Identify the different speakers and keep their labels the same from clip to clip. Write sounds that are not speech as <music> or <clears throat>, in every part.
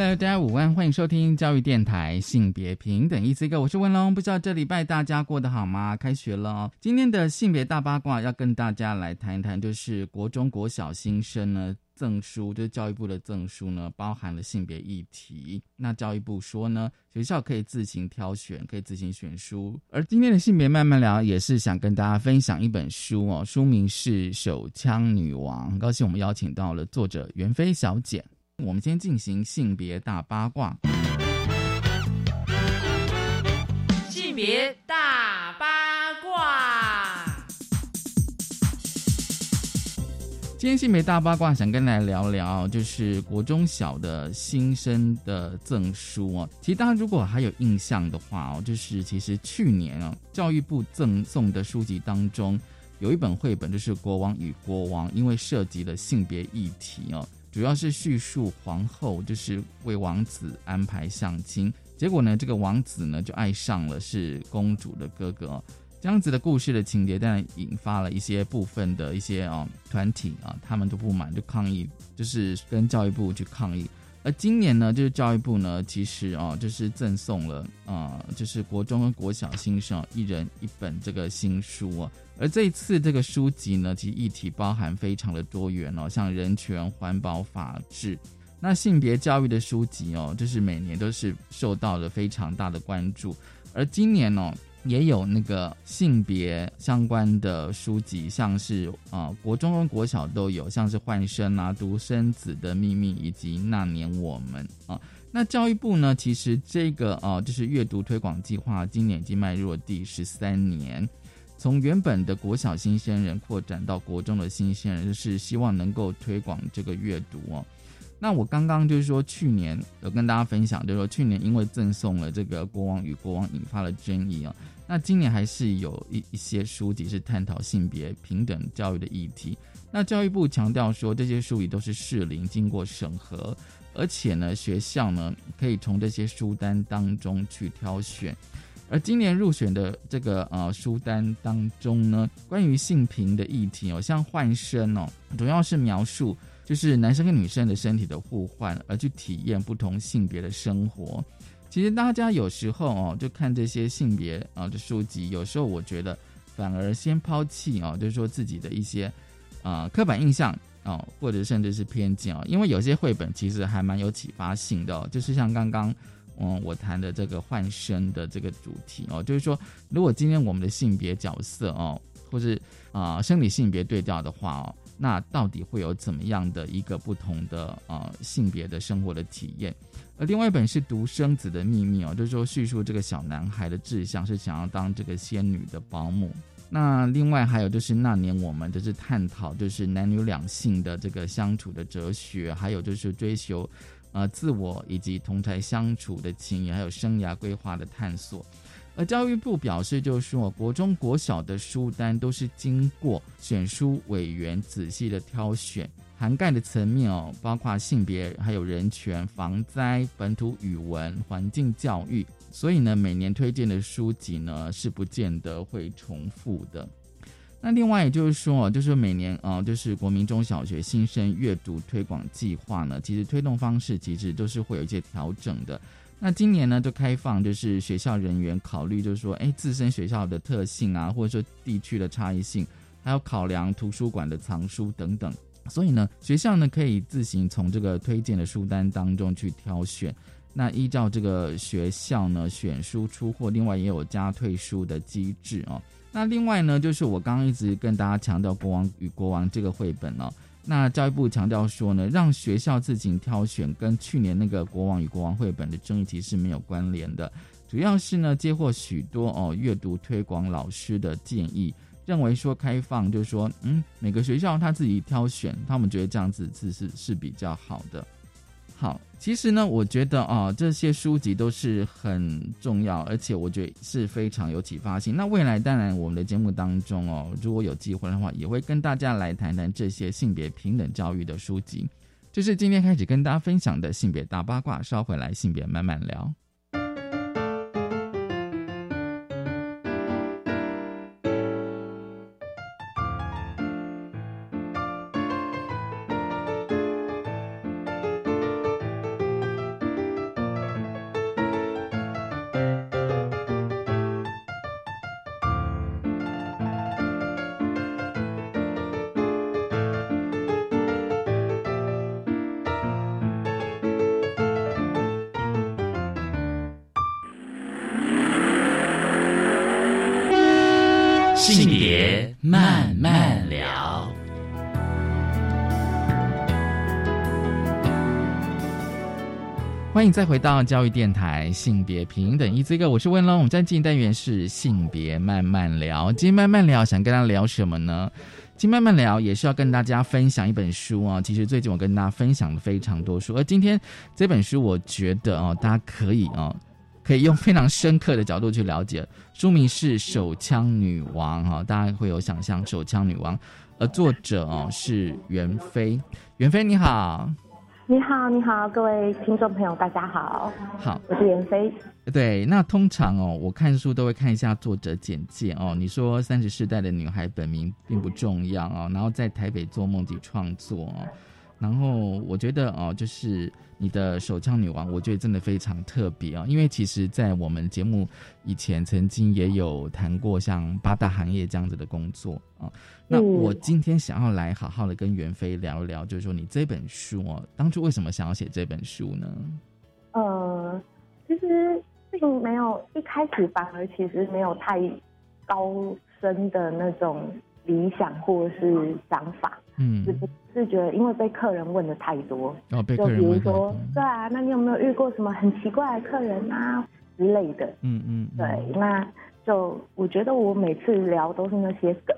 Speaker 1: Hello，大家午安，欢迎收听教育电台性别平等一 C 哥，我是文龙。不知道这礼拜大家过得好吗？开学了，今天的性别大八卦要跟大家来谈一谈，就是国中国小新生呢赠书，就是教育部的赠书呢，包含了性别议题。那教育部说呢，学校可以自行挑选，可以自行选书。而今天的性别慢慢聊，也是想跟大家分享一本书哦，书名是《手枪女王》。很高兴我们邀请到了作者袁飞小姐。我们先进行性别大八卦。
Speaker 2: 性别大八卦。
Speaker 1: 今天性别大八卦想跟大家聊聊，就是国中小的新生的赠书哦。其实大家如果还有印象的话哦，就是其实去年啊，教育部赠送的书籍当中有一本绘本，就是《国王与国王》，因为涉及了性别议题哦。主要是叙述皇后就是为王子安排相亲，结果呢，这个王子呢就爱上了是公主的哥哥，这样子的故事的情节，当然引发了一些部分的一些啊团体啊，他们都不满，就抗议，就是跟教育部去抗议。而今年呢，就是教育部呢，其实啊，就是赠送了啊，就是国中跟国小新生一人一本这个新书啊。而这一次这个书籍呢，其实议题包含非常的多元哦，像人权、环保、法治，那性别教育的书籍哦，就是每年都是受到了非常大的关注。而今年哦。也有那个性别相关的书籍，像是啊国中跟国小都有，像是换生啊、独生子的秘密以及那年我们啊。那教育部呢，其实这个啊就是阅读推广计划，今年已经迈入了第十三年，从原本的国小新鲜人扩展到国中的新鲜人，就是希望能够推广这个阅读哦。那我刚刚就是说，去年有跟大家分享，就是说去年因为赠送了这个《国王与国王》，引发了争议啊。那今年还是有一一些书籍是探讨性别平等教育的议题。那教育部强调说，这些书籍都是适龄经过审核，而且呢，学校呢可以从这些书单当中去挑选。而今年入选的这个呃书单当中呢，关于性平的议题哦，像换身哦，主要是描述。就是男生跟女生的身体的互换，而去体验不同性别的生活。其实大家有时候哦，就看这些性别啊的书籍，有时候我觉得反而先抛弃哦，就是说自己的一些啊刻板印象哦，或者甚至是偏见哦。因为有些绘本其实还蛮有启发性的，就是像刚刚嗯我谈的这个换身的这个主题哦，就是说如果今天我们的性别角色哦，或是啊生理性别对调的话哦。那到底会有怎么样的一个不同的呃性别的生活的体验？而另外一本是《独生子的秘密》哦，就是说叙述这个小男孩的志向是想要当这个仙女的保姆。那另外还有就是那年我们就是探讨就是男女两性的这个相处的哲学，还有就是追求呃自我以及同台相处的情谊，还有生涯规划的探索。而教育部表示，就是说，国中、国小的书单都是经过选书委员仔细的挑选，涵盖的层面哦，包括性别、还有人权、防灾、本土语文、环境教育，所以呢，每年推荐的书籍呢是不见得会重复的。那另外也就是说，就是每年啊，就是国民中小学新生阅读推广计划呢，其实推动方式其实都是会有一些调整的。那今年呢，就开放就是学校人员考虑，就是说，哎，自身学校的特性啊，或者说地区的差异性，还有考量图书馆的藏书等等，所以呢，学校呢可以自行从这个推荐的书单当中去挑选。那依照这个学校呢选书出货，另外也有加退书的机制哦。那另外呢，就是我刚刚一直跟大家强调《国王与国王》这个绘本哦。那教育部强调说呢，让学校自行挑选，跟去年那个《国王与国王》绘本的争议题是没有关联的。主要是呢，接获许多哦阅读推广老师的建议，认为说开放就是说，嗯，每个学校他自己挑选，他们觉得这样子是是是比较好的。好，其实呢，我觉得啊，这些书籍都是很重要，而且我觉得是非常有启发性。那未来当然，我们的节目当中哦，如果有机会的话，也会跟大家来谈谈这些性别平等教育的书籍。这是今天开始跟大家分享的性别大八卦，稍回来性别慢慢聊。欢迎再回到教育电台性别平等一这个，我是温龙。我们在进单元是性别慢慢聊，今天慢慢聊，想跟大家聊什么呢？今天慢慢聊也是要跟大家分享一本书啊。其实最近我跟大家分享了非常多书，而今天这本书，我觉得哦，大家可以哦。可以用非常深刻的角度去了解，书名是《手枪女王》哈，大家会有想象《手枪女王》，而作者哦是袁飞，袁飞你好，
Speaker 3: 你好你好，各位听众朋友大家好，
Speaker 1: 好，
Speaker 3: 我是袁飞。
Speaker 1: 对，那通常哦，我看书都会看一下作者简介哦。你说三十世代的女孩本名并不重要哦，然后在台北做梦及创作哦。然后我觉得哦，就是你的手枪女王，我觉得真的非常特别啊。因为其实，在我们节目以前曾经也有谈过像八大行业这样子的工作啊。那我今天想要来好好的跟袁飞聊一聊，就是说你这本书哦，当初为什么想要写这本书呢？
Speaker 3: 呃，其实并没有一开始反而其实没有太高深的那种理想或是想法。嗯，是是觉得因为被客人问的太多，
Speaker 1: 哦，被客人问
Speaker 3: 说，对啊，那你有没有遇过什么很奇怪的客人啊？之类的？嗯嗯，对，那就我觉得我每次聊都是那些梗，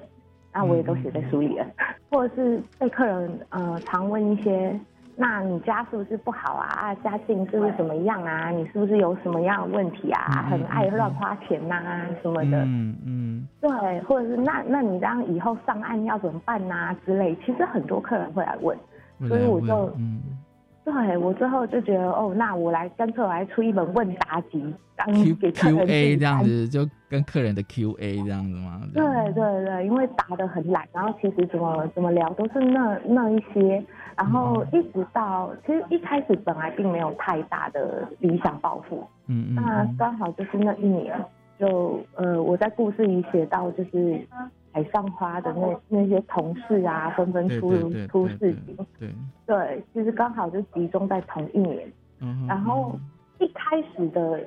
Speaker 3: 那我也都写在书里了，或者是被客人呃常问一些。那你家是不是不好啊？家境是不是怎么样啊？你是不是有什么样的问题啊？很爱乱花钱呐什么的。嗯嗯。对，或者是那那你这样以后上岸要怎么办呐之类？其实很多客人会来问，所以我就嗯。对我最后就觉得哦，那我来干脆我来出一本问答集，当给客人
Speaker 1: Q A 这样子，就跟客人的 Q A 这样子吗？
Speaker 3: 对对对，因为答的很懒，然后其实怎么怎么聊都是那那一些，然后一直到其实一开始本来并没有太大的理想抱负，嗯嗯，那刚好就是那一年，就呃我在故事里写到就是。海上花的那那些同事啊，纷纷出出事情，对对，其实刚好就集中在同一年。嗯，然后一开始的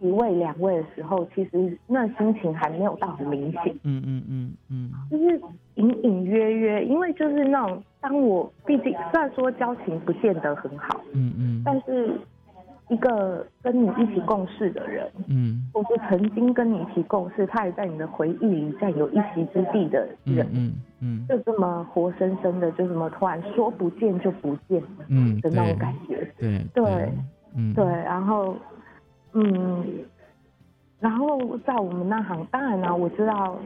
Speaker 3: 一位两位的时候，其实那心情还没有到很明显。嗯嗯嗯嗯，就是隐隐约约，因为就是那种，当我毕竟虽然说交情不见得很好，嗯嗯，但是。一个跟你一起共事的人，嗯，或是曾经跟你一起共事，他也在你的回忆里占有一席之地的人，嗯嗯，就这么活生生的，就这么突然说不见就不见，嗯的那种感觉，
Speaker 1: 对
Speaker 3: 对，嗯。对，然后嗯，然后在我们那行，当然了，我知道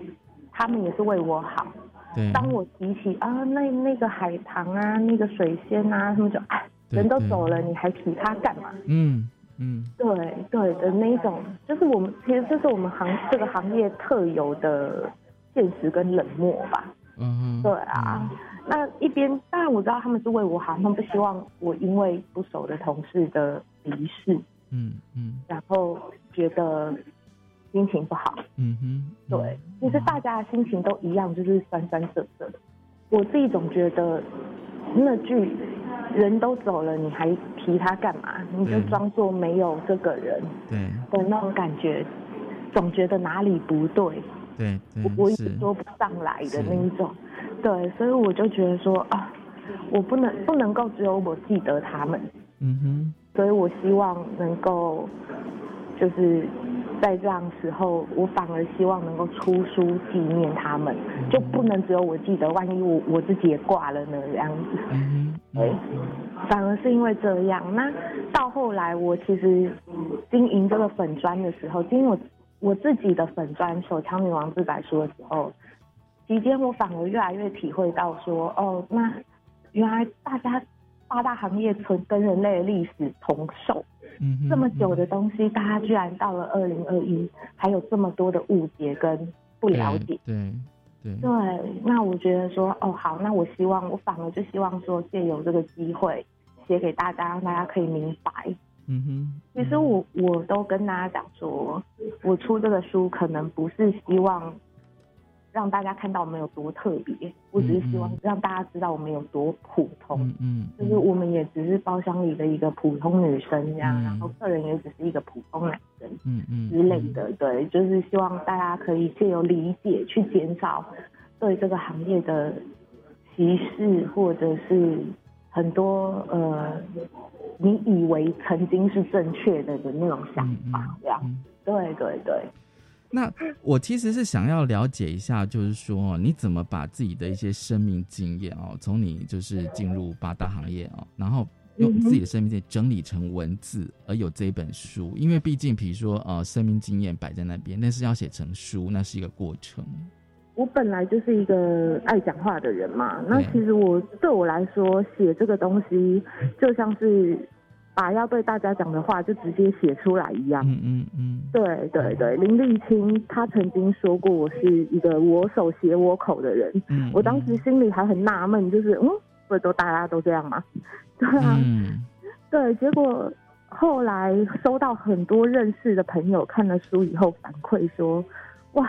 Speaker 3: 他们也是为我好，
Speaker 1: 对，
Speaker 3: 当我提起啊那那个海棠啊，那个水仙啊，他们就哎。人都走了，你还提他干嘛？嗯嗯，对对的那种，就是我们其实这是我们行这个行业特有的现实跟冷漠吧。嗯嗯，对啊。那一边当然我知道他们是为我好，他们不希望我因为不熟的同事的离世，嗯嗯，然后觉得心情不好。嗯哼，对，其实大家的心情都一样，就是酸酸涩涩。我自己总觉得那句。人都走了，你还提他干嘛？你就装作没有这个人，
Speaker 1: 对
Speaker 3: 的那种感觉，总觉得哪里不对，
Speaker 1: 对，
Speaker 3: 我一直说不上来的那一种，对，所以我就觉得说啊，我不能不能够只有我记得他们，嗯哼，所以我希望能够就是。在这样时候，我反而希望能够出书纪念他们，就不能只有我记得，万一我我自己也挂了呢？这样子，对，反而是因为这样。那到后来，我其实经营这个粉砖的时候，经营我我自己的粉砖《手枪女王自白书》的时候，期间我反而越来越体会到说，哦，那原来大家八大行业存跟人类的历史同寿，嗯，这么久的东西，大家居然到了二零二一，还有这么多的误解跟不了解，
Speaker 1: 对。
Speaker 3: 对，那我觉得说，哦，好，那我希望，我反而就希望说，借由这个机会写给大家，让大家可以明白。嗯哼，其实我我都跟大家讲说，我出这个书可能不是希望。让大家看到我们有多特别，我只是希望让大家知道我们有多普通。嗯，就是我们也只是包厢里的一个普通女生这样，然后客人也只是一个普通男生，嗯嗯之类的。对，就是希望大家可以借由理解去减少对这个行业的歧视，或者是很多呃你以为曾经是正确的的那种想法，这样。对对对。
Speaker 1: 那我其实是想要了解一下，就是说你怎么把自己的一些生命经验哦，从你就是进入八大行业哦，然后用自己的生命经验整理成文字，而有这一本书。因为毕竟，比如说呃，生命经验摆在那边，但是要写成书，那是一个过程。
Speaker 3: 我本来就是一个爱讲话的人嘛，那其实我对我来说，写这个东西就像是。把要对大家讲的话就直接写出来一样。嗯嗯嗯，对对对，林立清他曾经说过我是一个我手写我口的人。嗯，我当时心里还很纳闷，就是嗯，不都大家都这样吗？<laughs> 对啊，对。结果后来收到很多认识的朋友看了书以后反馈说，哇，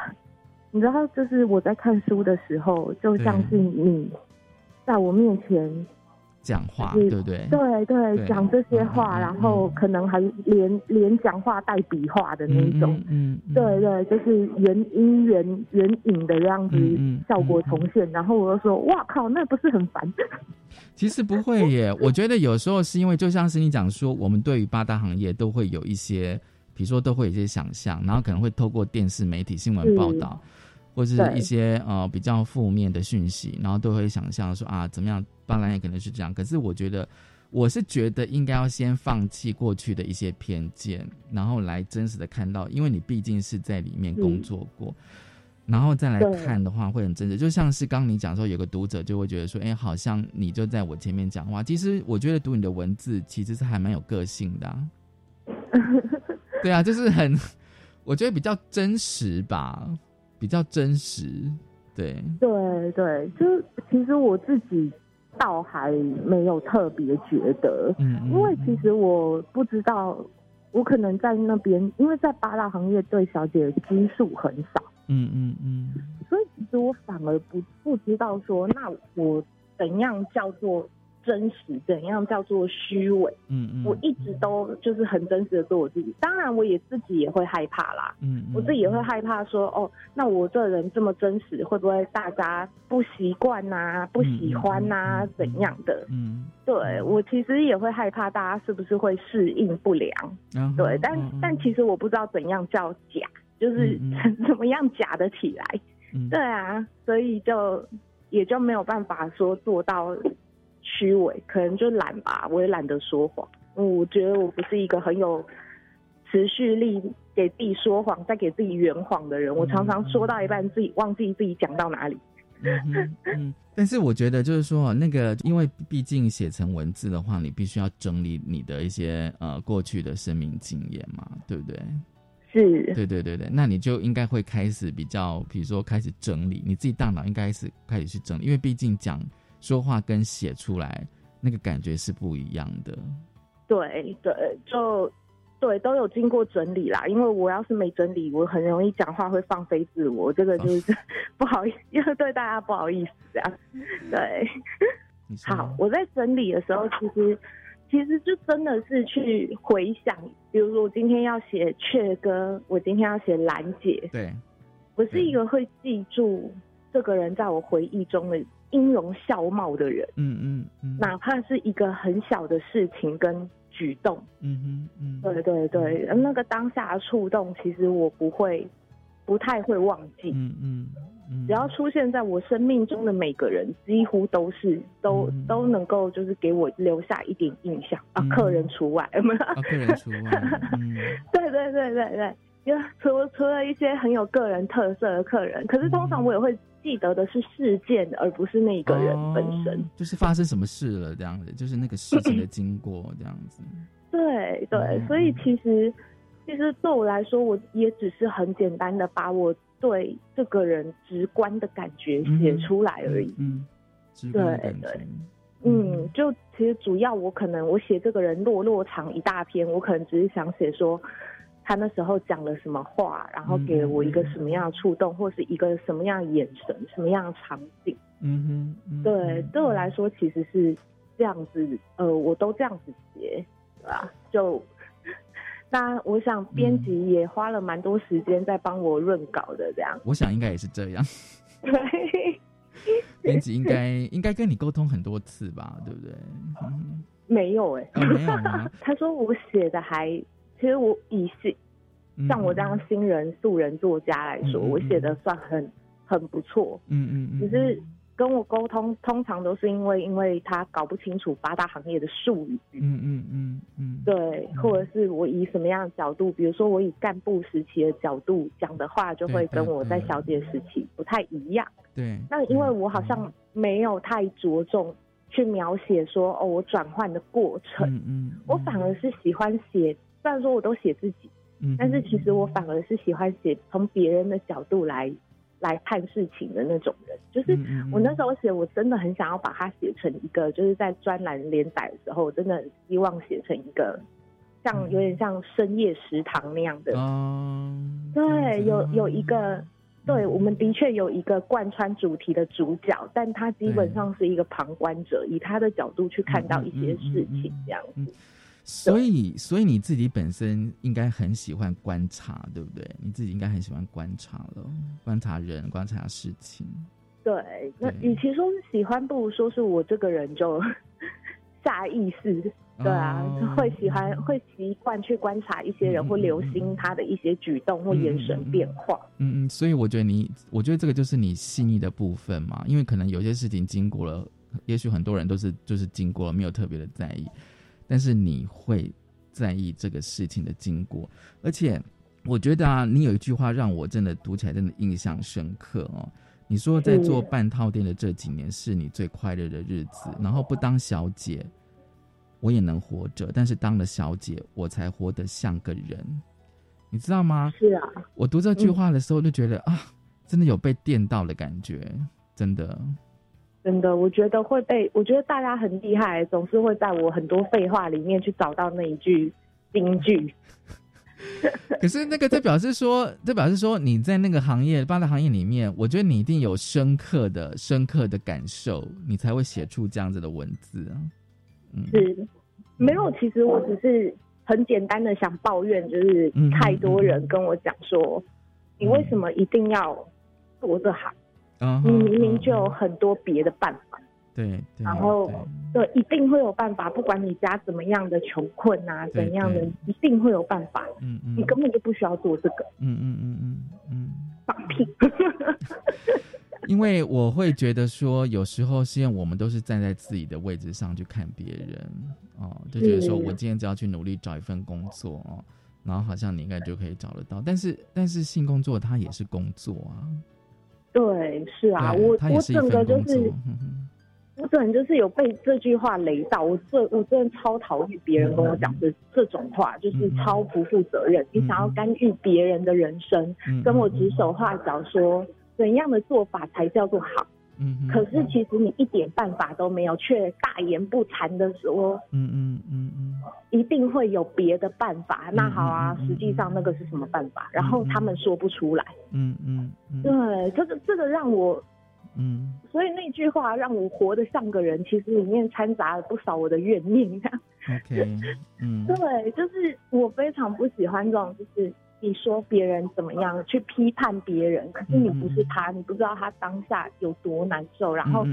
Speaker 3: 你知道，就是我在看书的时候，就像是你在我面前。
Speaker 1: 讲话对不对？
Speaker 3: 对对，讲这些话，然后可能还连连讲话带笔画的那种，嗯，对对，就是原音原原影的这样子效果重现。然后我就说，哇靠，那不是很烦？
Speaker 1: 其实不会耶，<laughs> 我觉得有时候是因为就像是你讲说，我们对于八大行业都会有一些，比如说都会有一些想象，然后可能会透过电视媒体新闻报道。或者是一些呃比较负面的讯息，然后都会想象说啊怎么样，当然也可能是这样。可是我觉得，我是觉得应该要先放弃过去的一些偏见，然后来真实的看到，因为你毕竟是在里面工作过，然后再来看的话会很真实。就像是刚你讲说，有个读者就会觉得说，哎，好像你就在我前面讲话。其实我觉得读你的文字其实是还蛮有个性的。<laughs> 对啊，就是很，我觉得比较真实吧。比较真实，对。
Speaker 3: 对对，就其实我自己倒还没有特别觉得，嗯，因为其实我不知道，我可能在那边，因为在八大行业对小姐的基数很少，嗯嗯嗯，所以其实我反而不不知道说，那我怎样叫做。真实怎样叫做虚伪？嗯嗯，我一直都就是很真实的做我自己。当然，我也自己也会害怕啦。嗯，我自己也会害怕说，哦，那我这人这么真实，会不会大家不习惯呐？不喜欢呐？怎样的？嗯，对我其实也会害怕，大家是不是会适应不良？对，但但其实我不知道怎样叫假，就是 <laughs> 怎么样假的起来。对啊，所以就也就没有办法说做到。虚伪，可能就懒吧，我也懒得说谎。我觉得我不是一个很有持续力，给自己说谎再给自己圆谎的人。我常常说到一半，自己忘记自己讲到哪里。
Speaker 1: 嗯，但是我觉得就是说，那个，因为毕竟写成文字的话，你必须要整理你的一些呃过去的生命经验嘛，对不对？
Speaker 3: 是，
Speaker 1: 对对对对，那你就应该会开始比较，比如说开始整理你自己大脑，应该是开始去整理，因为毕竟讲。说话跟写出来那个感觉是不一样的。
Speaker 3: 对对，就对都有经过整理啦。因为我要是没整理，我很容易讲话会放飞自我，这个就是 <laughs> 不好意思，又对大家不好意思这样。对，好，我在整理的时候，其实其实就真的是去回想，比如说我今天要写雀哥，我今天要写兰姐，
Speaker 1: 对
Speaker 3: 我是一个会记住这个人在我回忆中的。音容笑貌的人，嗯嗯嗯，哪怕是一个很小的事情跟举动，嗯嗯嗯，对对对，那个当下的触动，其实我不会，不太会忘记，嗯嗯，只要出现在我生命中的每个人，几乎都是都都能够就是给我留下一点印象。啊，客人除外？
Speaker 1: 客人除外。
Speaker 3: 对对对对对，就除除了一些很有个人特色的客人，可是通常我也会记得的是事件，而不是那个人本身。
Speaker 1: 就是发生什么事了这样子，就是那个事情的经过这样子。
Speaker 3: 对对，所以其实其实对我来说，我也只是很简单的把我。对这个人直观的感觉写出来而已。
Speaker 1: 嗯，
Speaker 3: 对对，嗯，就其实主要我可能我写这个人落落长一大篇，我可能只是想写说他那时候讲了什么话，然后给了我一个什么样的触动，或是一个什么样的眼神，什么样的场景。
Speaker 1: 嗯哼，
Speaker 3: 对，对我来说其实是这样子，呃，我都这样子写，对吧？就。那我想编辑也花了蛮多时间在帮我润稿的，这样。
Speaker 1: 我想应该也是这样。
Speaker 3: 对，
Speaker 1: 编辑应该应该跟你沟通很多次吧，对不对？
Speaker 3: 没有哎，
Speaker 1: 没有 <laughs>
Speaker 3: 他说我写的还，其实我以新像我这样新人素人作家来说，我写的算很很不错。
Speaker 1: 嗯嗯嗯，
Speaker 3: 只是。跟我沟通通常都是因为，因为他搞不清楚八大行业的术语，
Speaker 1: 嗯嗯嗯嗯，
Speaker 3: 对，或者是我以什么样的角度，比如说我以干部时期的角度讲的话，就会跟我在小姐时期不太一样。
Speaker 1: 对，
Speaker 3: 那因为我好像没有太着重去描写说哦，我转换的过程，
Speaker 1: 嗯嗯，
Speaker 3: 我反而是喜欢写，虽然说我都写自己，
Speaker 1: 嗯，
Speaker 3: 但是其实我反而是喜欢写从别人的角度来。来看事情的那种人，就是我那时候写，我真的很想要把它写成一个，就是在专栏连载的时候，我真的希望写成一个像有点像深夜食堂那样的。对，有有一个，对，我们的确有一个贯穿主题的主角，但他基本上是一个旁观者，以他的角度去看到一些事情这样子。
Speaker 1: 所以，所以你自己本身应该很喜欢观察，对不对？你自己应该很喜欢观察了，观察人，观察事情。
Speaker 3: 对，那与其说是喜欢，不如说是我这个人就下意识，对啊，会喜欢，会习惯去观察一些人，或留心他的一些举动或眼神变化。
Speaker 1: 嗯嗯，所以我觉得你，我觉得这个就是你细腻的部分嘛，因为可能有些事情经过了，也许很多人都是就是经过了，没有特别的在意。但是你会在意这个事情的经过，而且我觉得啊，你有一句话让我真的读起来真的印象深刻哦。你说在做半套店的这几年是你最快乐的日子，然后不当小姐我也能活着，但是当了小姐我才活得像个人，你知道吗？
Speaker 3: 是啊，
Speaker 1: 我读这句话的时候就觉得啊，真的有被电到的感觉，真的。
Speaker 3: 真的，我觉得会被，我觉得大家很厉害，总是会在我很多废话里面去找到那一句金句。<laughs>
Speaker 1: 可是那个，这表示说，这表示说你在那个行业，八大行业里面，我觉得你一定有深刻的、深刻的感受，你才会写出这样子的文字啊。
Speaker 3: 嗯，是，没有，其实我只是很简单的想抱怨，就是太多人跟我讲说，你为什么一定要做这行？你明明就有很多别的办法，
Speaker 1: 对，
Speaker 3: 然后对，一定会有办法，不管你家怎么样的穷困啊，怎样的，一定会有办法。
Speaker 1: 嗯嗯，
Speaker 3: 你根本就不需要做这个。
Speaker 1: 嗯嗯嗯嗯嗯，
Speaker 3: 放屁！<laughs>
Speaker 1: 因为我会觉得说，有时候是因为我们都是站在自己的位置上去看别人哦，就觉得说我今天只要去努力找一份工作哦，然后好像你应该就可以找得到。但是但是性工作它也是工作啊。
Speaker 3: 对，是啊，我我整个就是，我整个就是有被这句话雷到。我这我真的超讨厌别人跟我讲这这种话，就是超不负责任。你想要干预别人的人生，跟我指手画脚说怎样的做法才叫做好。
Speaker 1: 嗯，
Speaker 3: 可是其实你一点办法都没有，却大言不惭的说，
Speaker 1: 嗯嗯嗯嗯，
Speaker 3: 一定会有别的办法。那好啊，实际上那个是什么办法？然后他们说不出来。
Speaker 1: 嗯嗯，
Speaker 3: 对，这个这个让我，
Speaker 1: 嗯，
Speaker 3: 所以那句话让我活得像个人，其实里面掺杂了不少我的怨念。
Speaker 1: OK，嗯，<laughs>
Speaker 3: 对，就是我非常不喜欢这种，就是。你说别人怎么样去批判别人，可是你不是他，你不知道他当下有多难受。然后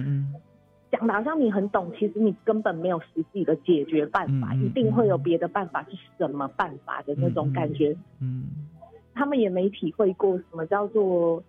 Speaker 3: 讲的好像你很懂，其实你根本没有实际的解决办法，一定会有别的办法，是什么办法的那种感觉。
Speaker 1: 嗯，
Speaker 3: 他们也没体会过什么叫做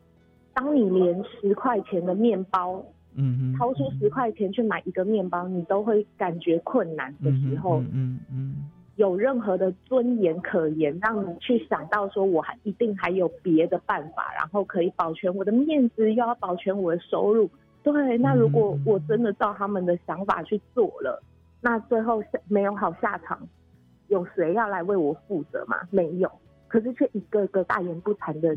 Speaker 3: 当你连十块钱的面包，
Speaker 1: 嗯
Speaker 3: 掏出十块钱去买一个面包，你都会感觉困难的时候，
Speaker 1: 嗯嗯，
Speaker 3: 有任何的尊严可言，让你去想到说我还一定还有别的办法，然后可以保全我的面子，又要保全我的收入。对，那如果我真的照他们的想法去做了，那最后没有好下场，有谁要来为我负责吗？没有。可是却一个个大言不惭的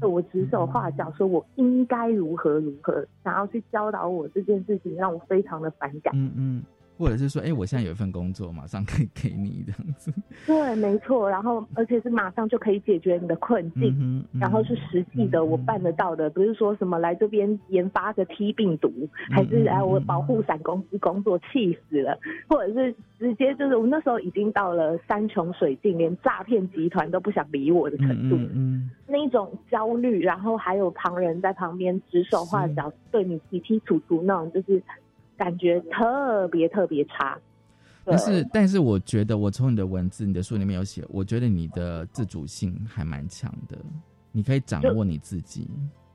Speaker 3: 对我指手画脚，说我应该如何如何，想要去教导我这件事情，让我非常的反感。
Speaker 1: 嗯嗯。或者是说，哎，我现在有一份工作，马上可以给你这样子。<laughs>
Speaker 3: 对，没错。然后，而且是马上就可以解决你的困境，然后是实际的，我办得到的，不是说什么来这边研发个 T 病毒，还是哎我保护伞公司工作，气死了。或者是直接就是我那时候已经到了山穷水尽，连诈骗集团都不想理我的程度。嗯，那种焦虑，然后还有旁人在旁边指手画脚，对你提提楚楚那种，就是。感觉特别特别差，
Speaker 1: 但是但是我觉得，我从你的文字、你的书里面有写，我觉得你的自主性还蛮强的，你可以掌握你自己。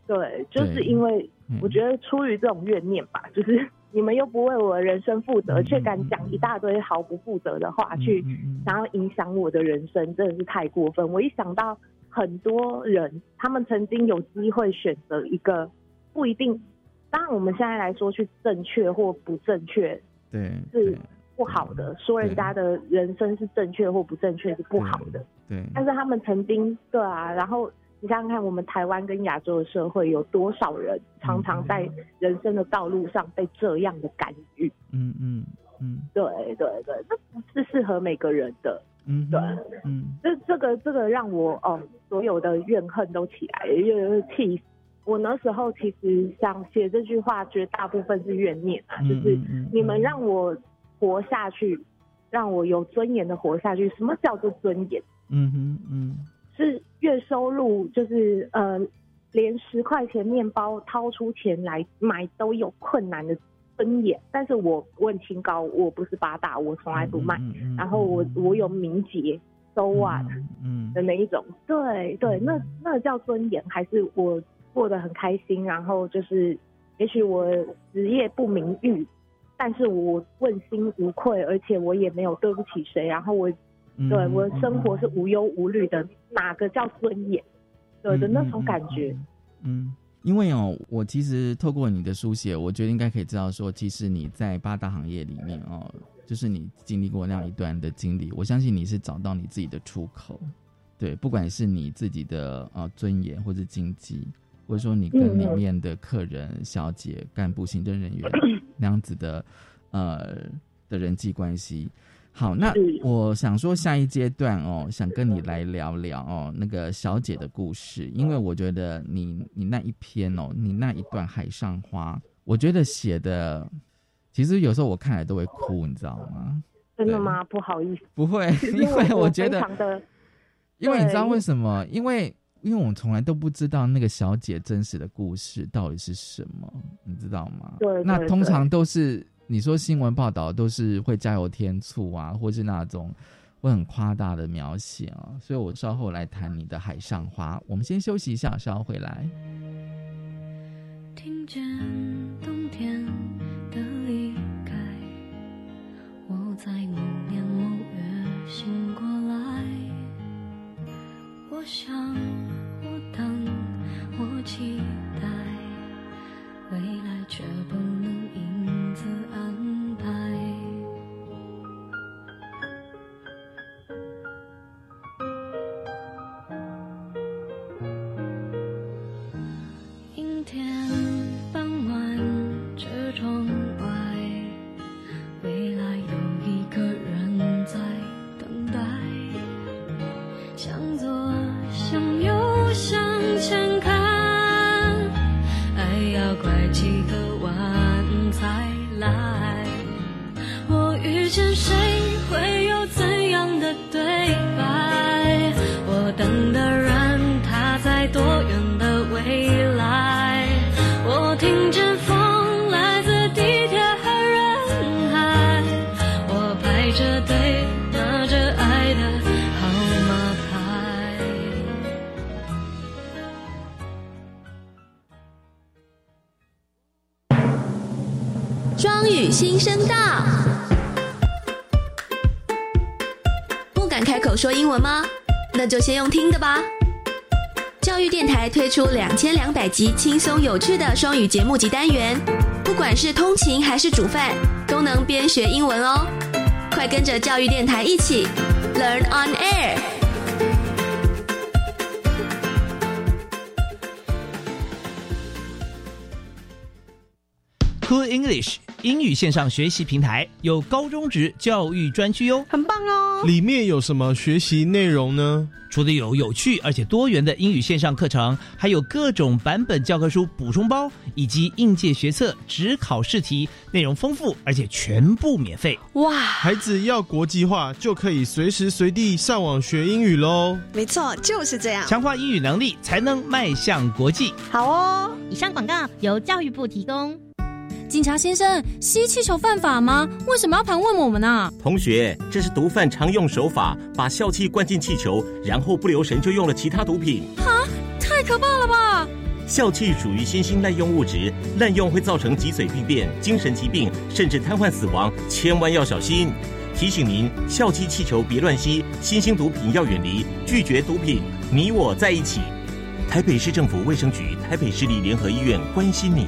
Speaker 3: 对，就是因为我觉得出于这种怨念吧，<laughs> 就是你们又不为我的人生负责，却敢讲一大堆毫不负责的话，去想要影响我的人生，真的是太过分。我一想到很多人，他们曾经有机会选择一个不一定。当然，我们现在来说去正确或不正确，
Speaker 1: 对，
Speaker 3: 是不好的。说人家的人生是正确或不正确是不好的，
Speaker 1: 对。
Speaker 3: 但是他们曾经，对啊。然后你想想看，我们台湾跟亚洲的社会有多少人常常在人生的道路上被这样的干预？
Speaker 1: 嗯嗯嗯，
Speaker 3: 对对对，这不是适合每个人的。
Speaker 1: 嗯，
Speaker 3: 对，嗯，这这个这个让我哦，所有的怨恨都起来，因为气死。我那时候其实想写这句话，绝大部分是怨念啊，就是你们让我活下去，让我有尊严的活下去。什么叫做尊严？
Speaker 1: 嗯哼嗯，
Speaker 3: 是月收入，就是呃，连十块钱面包掏出钱来买都有困难的尊严。但是我问清高，我不是八大，我从来不卖。然后我我有名节，so what？嗯的那一种，对对，那那叫尊严，还是我？过得很开心，然后就是，也许我职业不名誉，但是我问心无愧，而且我也没有对不起谁，然后我，对我的生活是无忧无虑的，哪个叫尊严？对的那种感觉。
Speaker 1: 嗯，因为哦，我其实透过你的书写，我觉得应该可以知道说，其实你在八大行业里面哦，就是你经历过那样一段的经历，我相信你是找到你自己的出口，对，不管是你自己的呃尊严或者经济。或者说你跟里面的客人、小姐、干部、行政人员 <clears throat> 那样子的，呃的人际关系。好，那我想说下一阶段哦，想跟你来聊聊哦那个小姐的故事，因为我觉得你你那一篇哦，你那一段海上花，我觉得写的其实有时候我看来都会哭，你知道吗？
Speaker 3: 真的吗？不好意思，
Speaker 1: 不会，因为我觉得，因为你知道为什么？因为。因为我们从来都不知道那个小姐真实的故事到底是什么，你知道吗？
Speaker 3: 对。
Speaker 1: 那通常都是你说新闻报道都是会加油添醋啊，或是那种会很夸大的描写啊，所以我稍后来谈你的海上花。我们先休息一下，稍后回来。听见冬天的离开，我在某年某月醒过来，我想。我期待未来，却不
Speaker 4: 就先用听的吧。教育电台推出两千两百集轻松有趣的双语节目及单元，不管是通勤还是煮饭，都能边学英文哦。快跟着教育电台一起 Learn on Air。
Speaker 5: Cool English 英语线上学习平台有高中职教育专区哟，
Speaker 6: 很棒哦！
Speaker 7: 里面有什么学习内容呢？
Speaker 5: 除了有有趣而且多元的英语线上课程，还有各种版本教科书补充包，以及应届学测只考试题，内容丰富而且全部免费。
Speaker 6: 哇！
Speaker 7: 孩子要国际化，就可以随时随地上网学英语喽。
Speaker 6: 没错，就是这样，
Speaker 5: 强化英语能力才能迈向国际。
Speaker 6: 好哦！
Speaker 8: 以上广告由教育部提供。
Speaker 9: 警察先生，吸气球犯法吗？为什么要盘问我们呢？
Speaker 10: 同学，这是毒贩常用手法，把笑气灌进气球，然后不留神就用了其他毒品。
Speaker 9: 哈，太可怕了吧！
Speaker 10: 笑气属于新兴滥用物质，滥用会造成脊髓病变、精神疾病，甚至瘫痪死亡，千万要小心。提醒您，笑气气球别乱吸，新兴毒品要远离，拒绝毒品，你我在一起。台北市政府卫生局、台北市立联合医院关心您。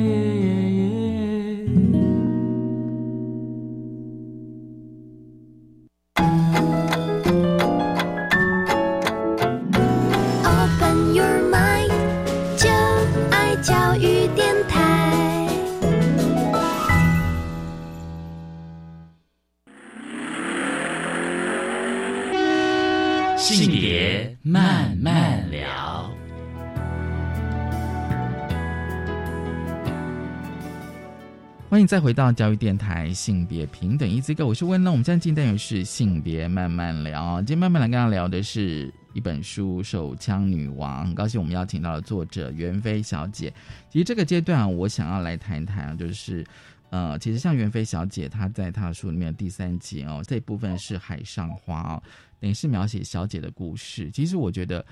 Speaker 1: 再回到教育电台性别平等一这个，我是温乐。我们现在进单元是性别慢慢聊。今天慢慢来跟大家聊的是一本书《手枪女王》，很高兴我们邀请到了作者袁飞小姐。其实这个阶段我想要来谈一谈，就是呃，其实像袁飞小姐她在她的书里面第三节哦，这一部分是海上花哦，等于是描写小姐的故事。其实我觉得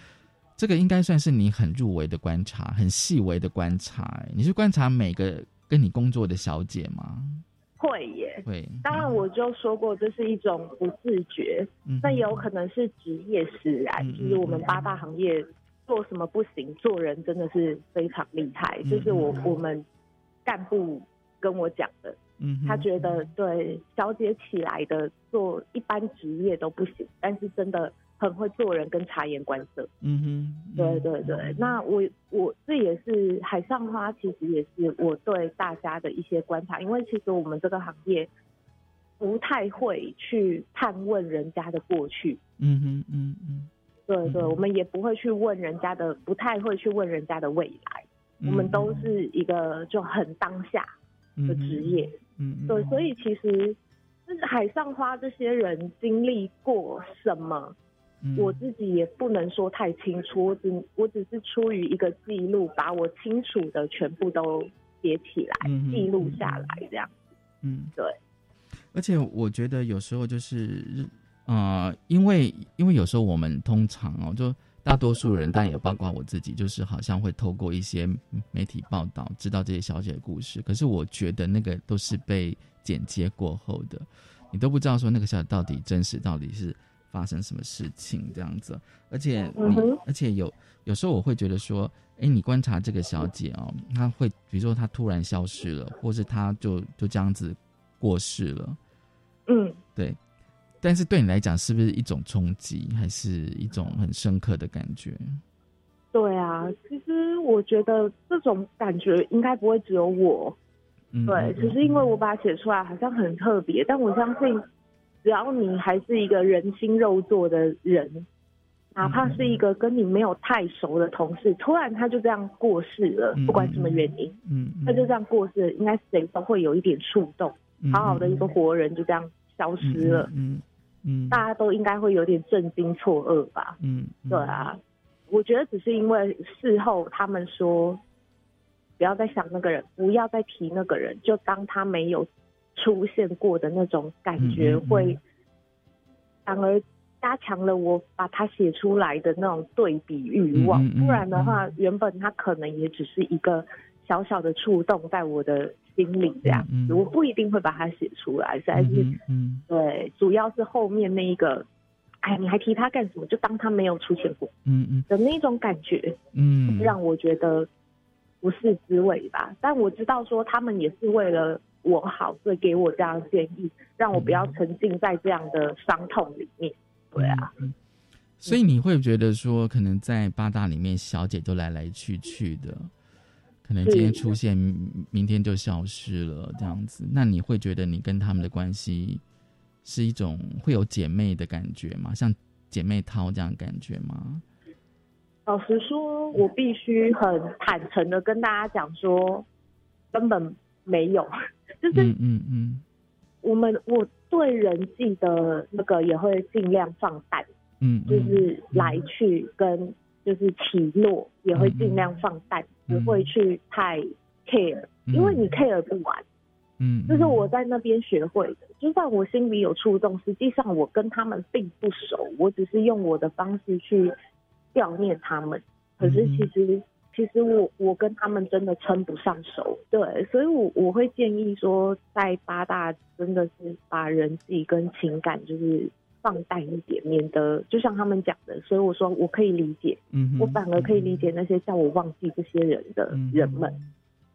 Speaker 1: 这个应该算是你很入围的观察，很细微的观察。你是观察每个。跟你工作的小姐吗？
Speaker 3: 会耶，
Speaker 1: 会。
Speaker 3: 当然，我就说过，这是一种不自觉，那也有可能是职业使然。就是我们八大行业做什么不行，做人真的是非常厉害。就是我我们干部跟我讲的，嗯，他觉得对小姐起来的做一般职业都不行，但是真的。很会做人跟察言观色，嗯哼，对对对。那我我这也是海上花，其实也是我对大家的一些观察，因为其实我们这个行业不太会去探问人家的过去，嗯哼嗯嗯，对对，我们也不会去问人家的，不太会去问人家的未来，我们都是一个就很当下的职业，嗯，对，所以其实就是海上花这些人经历过什么。我自己也不能说太清楚，我只我只是出于一个记录，把我清楚的全部都写起来，记录下来这样。嗯，对。
Speaker 1: 而且我觉得有时候就是，呃，因为因为有时候我们通常哦，就大多数人，但也包括我自己，就是好像会透过一些媒体报道知道这些小姐的故事。可是我觉得那个都是被剪接过后的，你都不知道说那个小姐到底真实到底是。发生什么事情这样子，而且你，而且有有时候我会觉得说，哎，你观察这个小姐哦，她会比如说她突然消失了，或是她就就这样子过世了，
Speaker 3: 嗯，
Speaker 1: 对。但是对你来讲，是不是一种冲击，还是一种很深刻的感觉？
Speaker 3: 对啊，其实我觉得这种感觉应该不会只有我，对，只是因为我把它写出来，好像很特别，但我相信。只要你还是一个人心肉做的人，哪怕是一个跟你没有太熟的同事，突然他就这样过世了，不管什么原因，嗯，他就这样过世，应该谁都会有一点触动。好好的一个活人就这样消失了，嗯，嗯，大家都应该会有点震惊错愕吧？嗯，对啊，我觉得只是因为事后他们说不要再想那个人，不要再提那个人，就当他没有出现过的那种感觉，会反而加强了我把它写出来的那种对比欲望。不然的话，原本它可能也只是一个小小的触动在我的。心里这样子，我不一定会把它写出来，实在是，嗯，对，主要是后面那一个，哎，你还提他干什么？就当他没有出现过，嗯嗯的那种感觉，嗯，让我觉得不是滋味吧。但我知道说他们也是为了我好，所以给我这样建议，让我不要沉浸在这样的伤痛里面。对啊，
Speaker 1: 所以你会觉得说，可能在八大里面，小姐都来来去去的。可能今天出现，明天就消失了，这样子。那你会觉得你跟他们的关系是一种会有姐妹的感觉吗？像姐妹淘这样感觉吗？
Speaker 3: 老实说，我必须很坦诚的跟大家讲说，根本没有。就是嗯嗯，我们我对人际的那个也会尽量放淡，嗯，就是来去跟。就是起落也会尽量放淡，不会去太 care，因为你 care 不完。嗯，就是我在那边学会的。就算我心里有触动，实际上我跟他们并不熟，我只是用我的方式去悼念他们。可是其实，其实我我跟他们真的称不上熟。对，所以我我会建议说，在八大真的是把人际跟情感就是。放淡一点，免得就像他们讲的，所以我说我可以理解，嗯，我反而可以理解那些叫我忘记这些人的人们，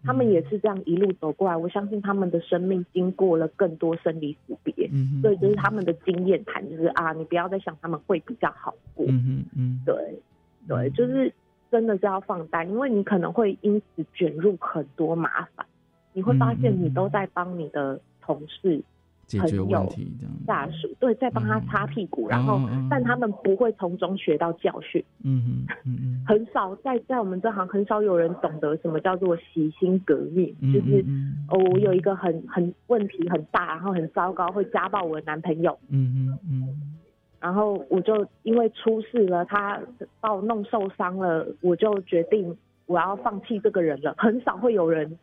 Speaker 3: 他们也是这样一路走过来，我相信他们的生命经过了更多生离死别，嗯，所以就是他们的经验谈，就是啊，你不要再想他们会比较好过，嗯嗯，对对，就是真的是要放淡，因为你可能会因此卷入很多麻烦，你会发现你都在帮你的同事。
Speaker 1: 解决问题这样，
Speaker 3: 下属对，在帮他擦屁股，然后，但他们不会从中学到教训。嗯嗯嗯很少在在我们这行很少有人懂得什么叫做洗心革面，就是哦，我有一个很很问题很大，然后很糟糕，会家暴我的男朋友。嗯嗯嗯，然后我就因为出事了，他把我弄受伤了，我就决定我要放弃这个人了。很少会有人。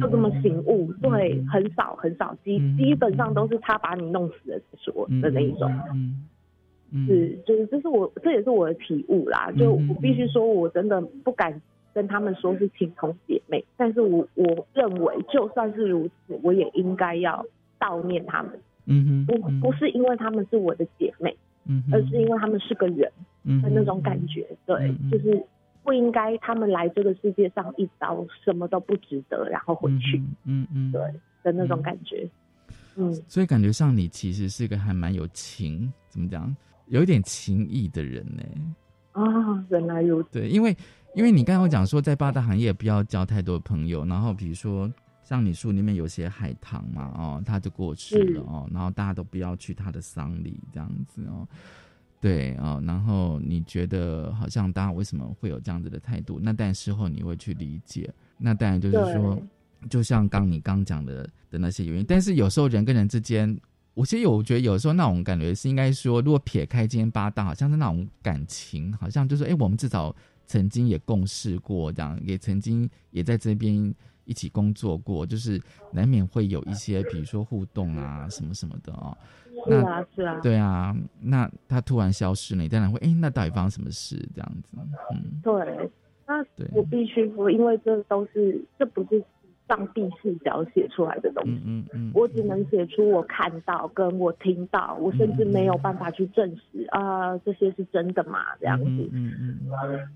Speaker 3: 就这么醒悟，对，很少很少，基基本上都是他把你弄死了才说的那一种，嗯是就是这是我这也是我的体悟啦。就我必须说，我真的不敢跟他们说是亲同姐妹，但是我我认为就算是如此，我也应该要悼念他们。嗯哼，不不是因为他们是我的姐妹，嗯，而是因为他们是个人的那种感觉，对，就是。不应该他们来这个世界上一遭什么都不值得，然后回去，嗯嗯，对的那种感觉，
Speaker 1: 嗯，所以感觉上你其实是一个还蛮有情，怎么讲，有一点情义的人呢？
Speaker 3: 啊，原来如此。
Speaker 1: 对，因为因为你刚刚讲说在八大行业不要交太多朋友，然后比如说像你书里面有些海棠嘛，哦，他就过去了哦，然后大家都不要去他的丧礼这样子哦。对哦，然后你觉得好像大家为什么会有这样子的态度？那但事后你会去理解，那当然就是说，就像刚你刚讲的的那些原因。但是有时候人跟人之间，我其实我觉得有时候那种感觉是应该说，如果撇开今天八大，好像是那种感情，好像就是哎，我们至少曾经也共事过，这样也曾经也在这边一起工作过，就是难免会有一些比如说互动啊什么什么的哦。
Speaker 3: 是啊，是啊，
Speaker 1: 对啊，那他突然消失了，你当然会，哎，那到底发生什么事？这样子，
Speaker 3: 嗯，对，那我必须说，因为这都是，这不是上帝视角写出来的东西，嗯嗯，我只能写出我看到跟我听到，我甚至没有办法去证实啊，这些是真的吗？这样子，嗯嗯，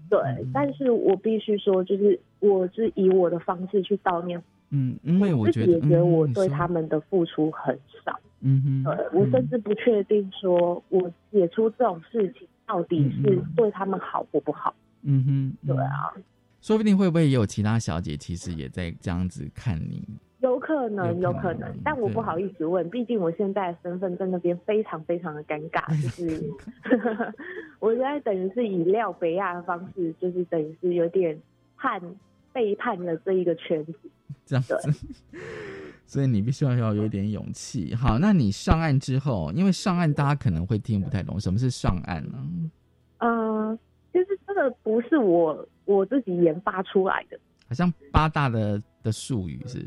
Speaker 3: 对，但是我必须说，就是我是以我的方式去悼念，
Speaker 1: 嗯，因为我觉
Speaker 3: 得我对他们的付出很少。嗯哼，对我甚至不确定说，我写出这种事情到底是对他们好或不好。嗯哼，对啊，
Speaker 1: 说不定会不会也有其他小姐其实也在这样子看你？
Speaker 3: 有可能，有可能，但我不好意思问，毕竟我现在身份在那边非常非常的尴尬，<laughs> 就是 <laughs> 我现在等于是以廖北亚的方式，就是等于是有点叛背叛了这一个圈子，
Speaker 1: 这样子。<laughs> 所以你必须要要有点勇气。好，那你上岸之后，因为上岸大家可能会听不太懂，什么是上岸呢？
Speaker 3: 嗯，个不是我我自己研发出来的，
Speaker 1: 好像八大的的术语是。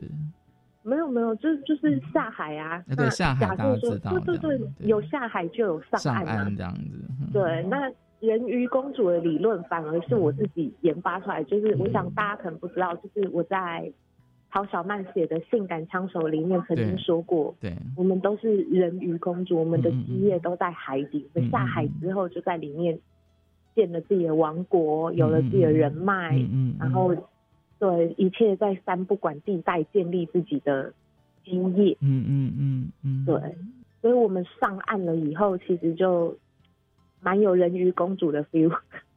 Speaker 3: 没有没有，就是就是下海啊，
Speaker 1: 对下海，大家知道，
Speaker 3: 对对对，有下海就有上
Speaker 1: 岸这样子。
Speaker 3: 对，那人鱼公主的理论反而是我自己研发出来，就是我想大家可能不知道，就是我在陶小曼写的《性感枪手》里面曾经说过，
Speaker 1: 对，
Speaker 3: 我们都是人鱼公主，我们的基业都在海底，我们下海之后就在里面建了自己的王国，有了自己的人脉，嗯然后。对，一切在三不管地带建立自己的基业。
Speaker 1: 嗯嗯嗯嗯。
Speaker 3: 对，所以我们上岸了以后，其实就蛮有人鱼公主的 feel。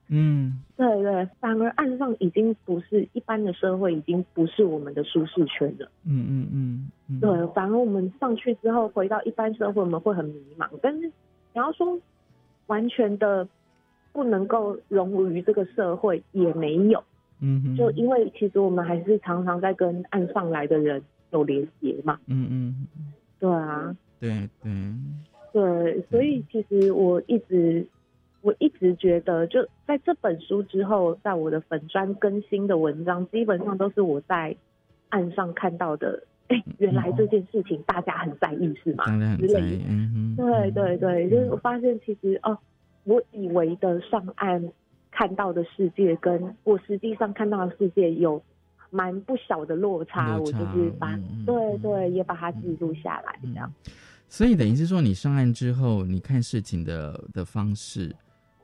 Speaker 1: 嗯，<laughs>
Speaker 3: 对对，反而岸上已经不是一般的社会，已经不是我们的舒适圈了。
Speaker 1: 嗯嗯嗯。
Speaker 3: 对，反而我们上去之后，回到一般社会，我们会很迷茫。但是你要说完全的不能够融入于这个社会，也没有。
Speaker 1: 嗯，
Speaker 3: 就因为其实我们还是常常在跟岸上来的人有连接嘛。
Speaker 1: 嗯嗯，
Speaker 3: 对啊，
Speaker 1: 对对
Speaker 3: 对，所以其实我一直我一直觉得，就在这本书之后，在我的粉砖更新的文章，基本上都是我在岸上看到的。<laughs> 哎，原来这件事情大家很在意，是吗？
Speaker 1: 大家很在意。嗯
Speaker 3: 对对对，就是我发现其实哦，我以为的上岸。看到的世界跟我实际上看到的世界有蛮不小的落差，我就是把对对也把它记录下来，这样。
Speaker 1: 所以等于是说，你上岸之后，你看事情的的方式，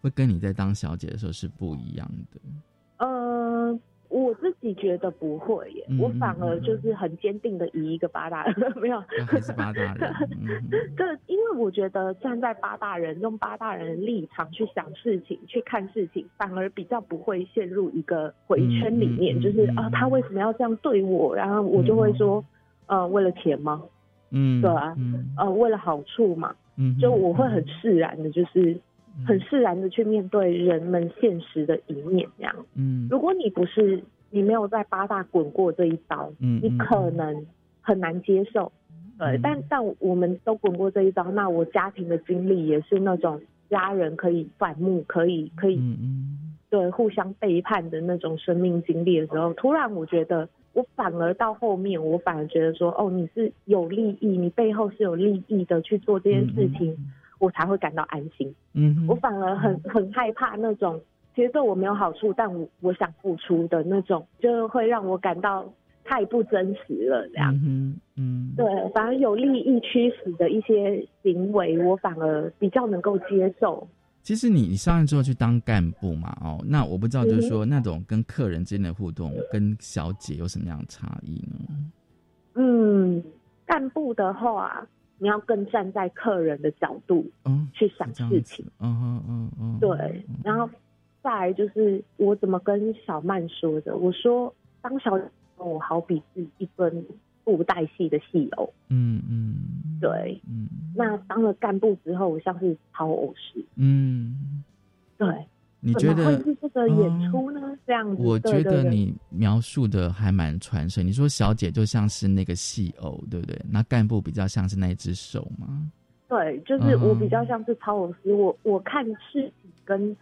Speaker 1: 会跟你在当小姐的时候是不一样的。
Speaker 3: 呃。我自己觉得不会耶，我反而就是很坚定的以一个八大人 <laughs> 没有，
Speaker 1: 还是八大人。<laughs>
Speaker 3: 对，因为我觉得站在八大人用八大人的立场去想事情、去看事情，反而比较不会陷入一个回圈里面，就是啊，他为什么要这样对我？然后我就会说，呃，为了钱吗？
Speaker 1: 嗯，
Speaker 3: 对啊，呃，为了好处嘛。嗯，就我会很释然的，就是很释然的去面对人们现实的一面，这样。
Speaker 1: 嗯，
Speaker 3: 如果你不是。你没有在八大滚过这一刀，你可能很难接受。对，但但我们都滚过这一招，那我家庭的经历也是那种家人可以反目，可以可以，对，互相背叛的那种生命经历的时候，突然我觉得，我反而到后面，我反而觉得说，哦，你是有利益，你背后是有利益的去做这件事情，我才会感到安心。
Speaker 1: 嗯，
Speaker 3: 我反而很很害怕那种。其实对我没有好处，但我我想付出的那种，就会让我感到太不真实了。这样，
Speaker 1: 嗯嗯，
Speaker 3: 对，反而有利益驱使的一些行为，我反而比较能够接受。
Speaker 1: 其实你你上任之后去当干部嘛，哦，那我不知道，就是说那种跟客人之间的互动，跟小姐有什么样的差异呢？
Speaker 3: 嗯，干部的话，你要更站在客人的角度，
Speaker 1: 嗯，
Speaker 3: 去想事情，
Speaker 1: 嗯嗯嗯嗯，
Speaker 3: 对，然后。再就是我怎么跟小曼说的？我说当小我好比是一根布袋戏的戏偶。
Speaker 1: 嗯嗯，
Speaker 3: 对，
Speaker 1: 嗯。
Speaker 3: 那当了干部之后，我像是超偶师。
Speaker 1: 嗯，
Speaker 3: 对。
Speaker 1: 你觉得
Speaker 3: 会是这个演出呢？这样子？
Speaker 1: 我觉得你描述的还蛮传神。你说小姐就像是那个戏偶，对不对？那干部比较像是那一只手吗？
Speaker 3: 对，就是我比较像是超偶师。我我看事情跟。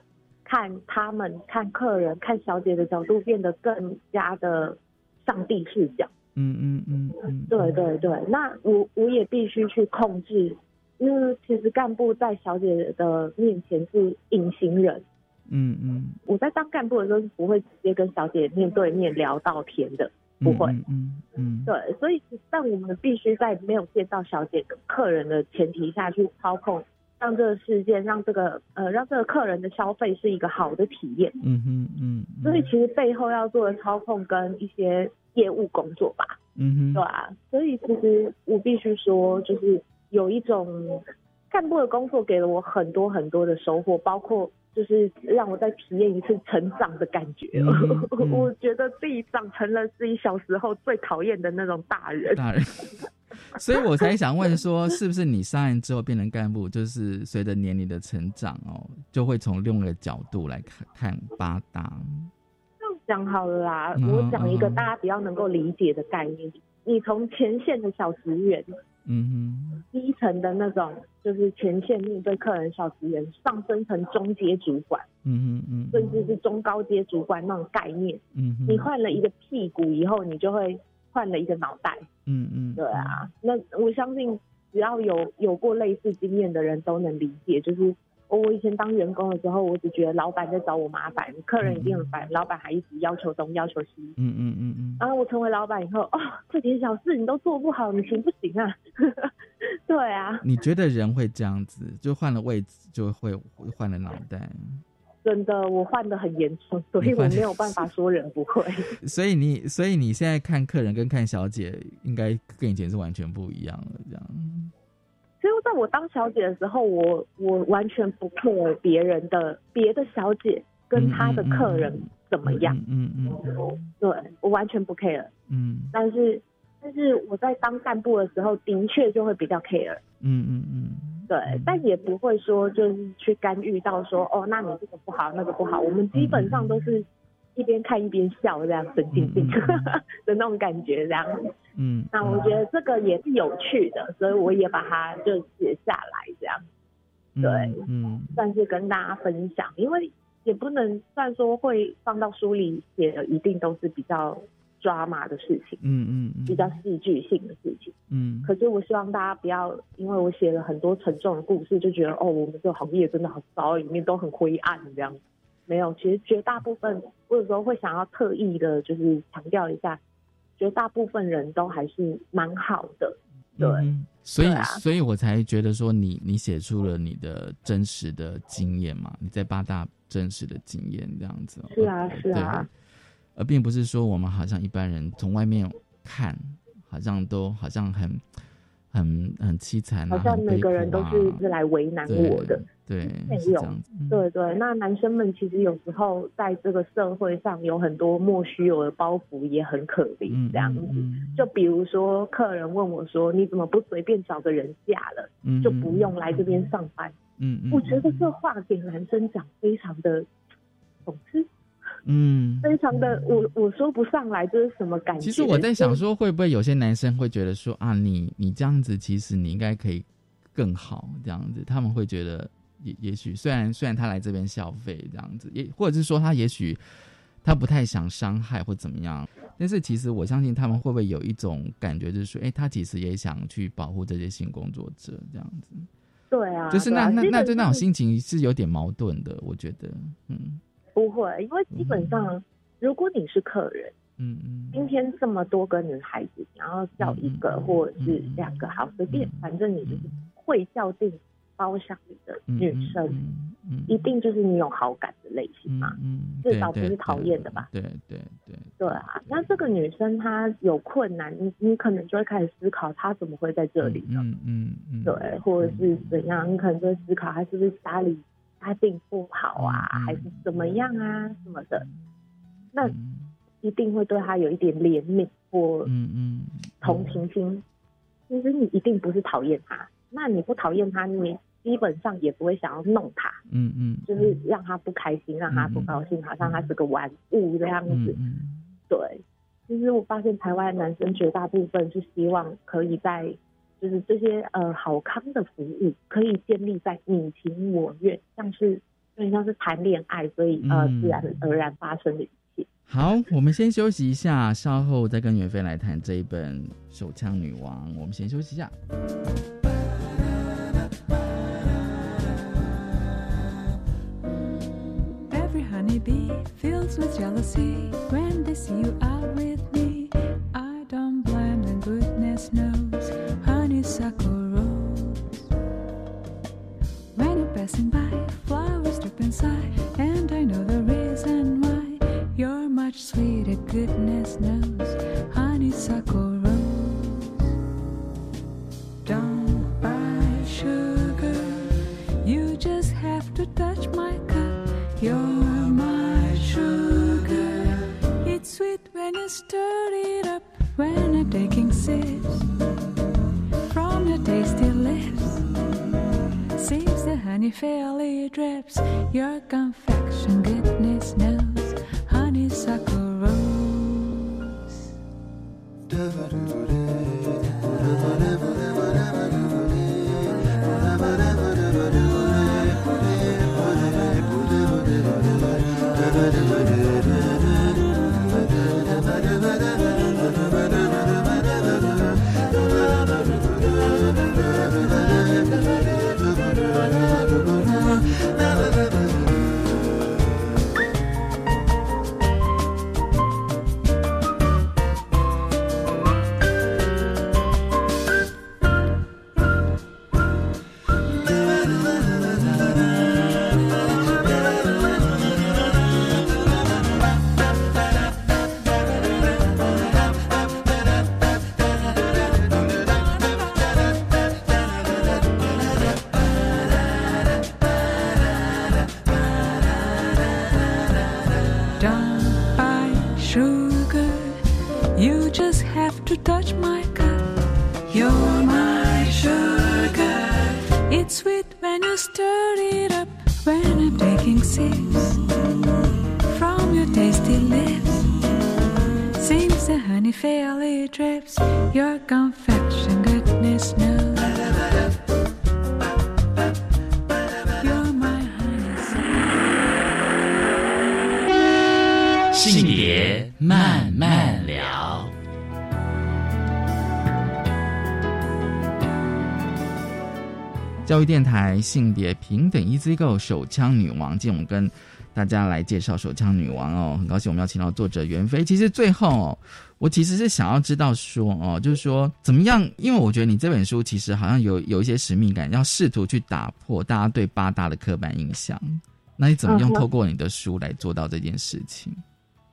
Speaker 3: 看他们看客人看小姐的角度变得更加的上帝视角。
Speaker 1: 嗯嗯嗯嗯，
Speaker 3: 对对对。那我我也必须去控制，因为其实干部在小姐的面前是隐形人。
Speaker 1: 嗯嗯。
Speaker 3: 我在当干部的时候是不会直接跟小姐面对面聊到天的，不会。
Speaker 1: 嗯嗯。
Speaker 3: 对，所以但我们必须在没有见到小姐跟客人的前提下去操控。让这个事件，让这个呃，让这个客人的消费是一个好的体验。
Speaker 1: 嗯哼嗯。
Speaker 3: 所以其实背后要做的操控跟一些业务工作吧。
Speaker 1: 嗯哼。
Speaker 3: 对啊，所以其实我必须说，就是有一种干部的工作给了我很多很多的收获，包括就是让我再体验一次成长的感觉。<laughs> 我觉得自己长成了自己小时候最讨厌的那种大人。
Speaker 1: 大人。<laughs> 所以我才想问说，是不是你上任之后变成干部，就是随着年龄的成长哦，就会从另一个角度来看看八大。
Speaker 3: 这样讲好了啦，我讲一个大家比较能够理解的概念，你从前线的小职员，
Speaker 1: 嗯
Speaker 3: 哼，低层的那种就是前线面对客人小职员，上升成中阶主管，
Speaker 1: 嗯哼嗯，
Speaker 3: 甚至是中高阶主管那种概念，
Speaker 1: 嗯
Speaker 3: 你换了一个屁股以后，你就会换了一个脑袋，
Speaker 1: 嗯嗯，
Speaker 3: 对啊，那我相信只要有有过类似经验的人都能理解，就是。我以前当员工的时候，我只觉得老板在找我麻烦，客人一定很烦，老板还一直要求东要求西。
Speaker 1: 嗯嗯嗯嗯。
Speaker 3: 然后我成为老板以后，哦，这点小事你都做不好，你行不行啊？<laughs> 对啊。
Speaker 1: 你觉得人会这样子，就换了位置就会换了脑袋？
Speaker 3: 真的，我患的很严重，所以我没有办法说人不会。<laughs>
Speaker 1: 所以你，所以你现在看客人跟看小姐，应该跟以前是完全不一样了，这样。
Speaker 3: 其实在我当小姐的时候，我我完全不 care 别人的别的小姐跟她的客人怎么样，
Speaker 1: 嗯嗯，
Speaker 3: 对我完全不 care，
Speaker 1: 嗯，
Speaker 3: 但是但是我在当干部的时候，的确就会比较 care，
Speaker 1: 嗯嗯嗯，
Speaker 3: 对，但也不会说就是去干预到说哦，那你这个不好，那个不好，我们基本上都是。一边看一边笑，这样神经病 <laughs> 的那种感觉，这样。
Speaker 1: 嗯，
Speaker 3: 那我觉得这个也是有趣的，所以我也把它就写下来，这样。对，
Speaker 1: 嗯，
Speaker 3: 算是跟大家分享，因为也不能算说会放到书里写的，一定都是比较抓马的事情，
Speaker 1: 嗯嗯，嗯
Speaker 3: 比较戏剧性的事情，
Speaker 1: 嗯。
Speaker 3: 可是我希望大家不要，因为我写了很多沉重的故事，就觉得哦，我们这个行业真的很糟，里面都很灰暗这样。没有，其实绝大部分，我有时候会想要特意的，就是强调一下，绝大部分人都还是蛮好的，对。
Speaker 1: 所以，所以我才觉得说，你你写出了你的真实的经验嘛，你在八大真实的经验这样子。
Speaker 3: 是啊，是啊。
Speaker 1: 而并不是说我们好像一般人从外面看，好像都好像很。很很凄惨，
Speaker 3: 好像每个人都是是来为难我的，
Speaker 1: 对，
Speaker 3: 没有，对对。那男生们其实有时候在这个社会上有很多莫须有的包袱，也很可怜这样子。就比如说，客人问我说：“你怎么不随便找个人嫁了，就不用来这边上班？”
Speaker 1: 嗯嗯，
Speaker 3: 我觉得这话给男生讲非常的讽刺。
Speaker 1: 嗯，
Speaker 3: 非常的，我我说不上来这是什么感觉。
Speaker 1: 其实我在想说，会不会有些男生会觉得说啊，你你这样子，其实你应该可以更好这样子。他们会觉得，也也许虽然虽然他来这边消费这样子，也或者是说他也许他不太想伤害或怎么样，但是其实我相信他们会不会有一种感觉，就是说，哎，他其实也想去保护这些性工作者这样子。
Speaker 3: 对啊，
Speaker 1: 就是那那那就那种心情是有点矛盾的，我觉得，嗯。
Speaker 3: 不会，因为基本上，如果你是客人，
Speaker 1: 嗯嗯，
Speaker 3: 今天这么多个女孩子，然后叫一个或者是两个，好随便，反正你就是会叫进包厢里的女生，一定就是你有好感的类型嘛，
Speaker 1: 嗯，
Speaker 3: 至少不是讨厌的吧？
Speaker 1: 对对对
Speaker 3: 对啊，那这个女生她有困难，你你可能就会开始思考她怎么会在这里
Speaker 1: 呢？嗯嗯嗯，
Speaker 3: 对，或者是怎样，你可能就会思考她是不是家里。他病不好啊，还是怎么样啊，什么的，那一定会对他有一点怜悯或
Speaker 1: 嗯嗯
Speaker 3: 同情心。其实你一定不是讨厌他，那你不讨厌他，你基本上也不会想要弄他。
Speaker 1: 嗯嗯，
Speaker 3: 就是让他不开心，让他不高兴，好像他是个玩物这样子。对，其实我发现台湾男生绝大部分是希望可以在。就是这些呃好康的服务可以建立在你情我愿，像是有点像是谈恋爱，所以呃自然而然发生的一切。
Speaker 1: 好，我们先休息一下，稍后再跟袁飞来谈这一本《手枪女王》。我们先休息一下。
Speaker 11: Passing by, flowers drip inside, and I know the reason why. You're much sweeter, goodness knows. Honeysuckle rose. Don't buy sugar, you just have to touch my cup. You're my sugar. It's sweet when you stir it up, when I'm taking sips from your tasty lips. Honey fairly drips. Your confection, goodness knows, honeysuckle rose.
Speaker 1: 教育电台性别平等 Easy Go 手枪女王，今天我们跟大家来介绍手枪女王哦，很高兴我们要请到作者袁飞。其实最后哦，我其实是想要知道说哦，就是说怎么样，因为我觉得你这本书其实好像有有一些使命感，要试图去打破大家对八大的刻板印象。那你怎么样
Speaker 3: 嗯哼
Speaker 1: 透过你的书来做到这件事情？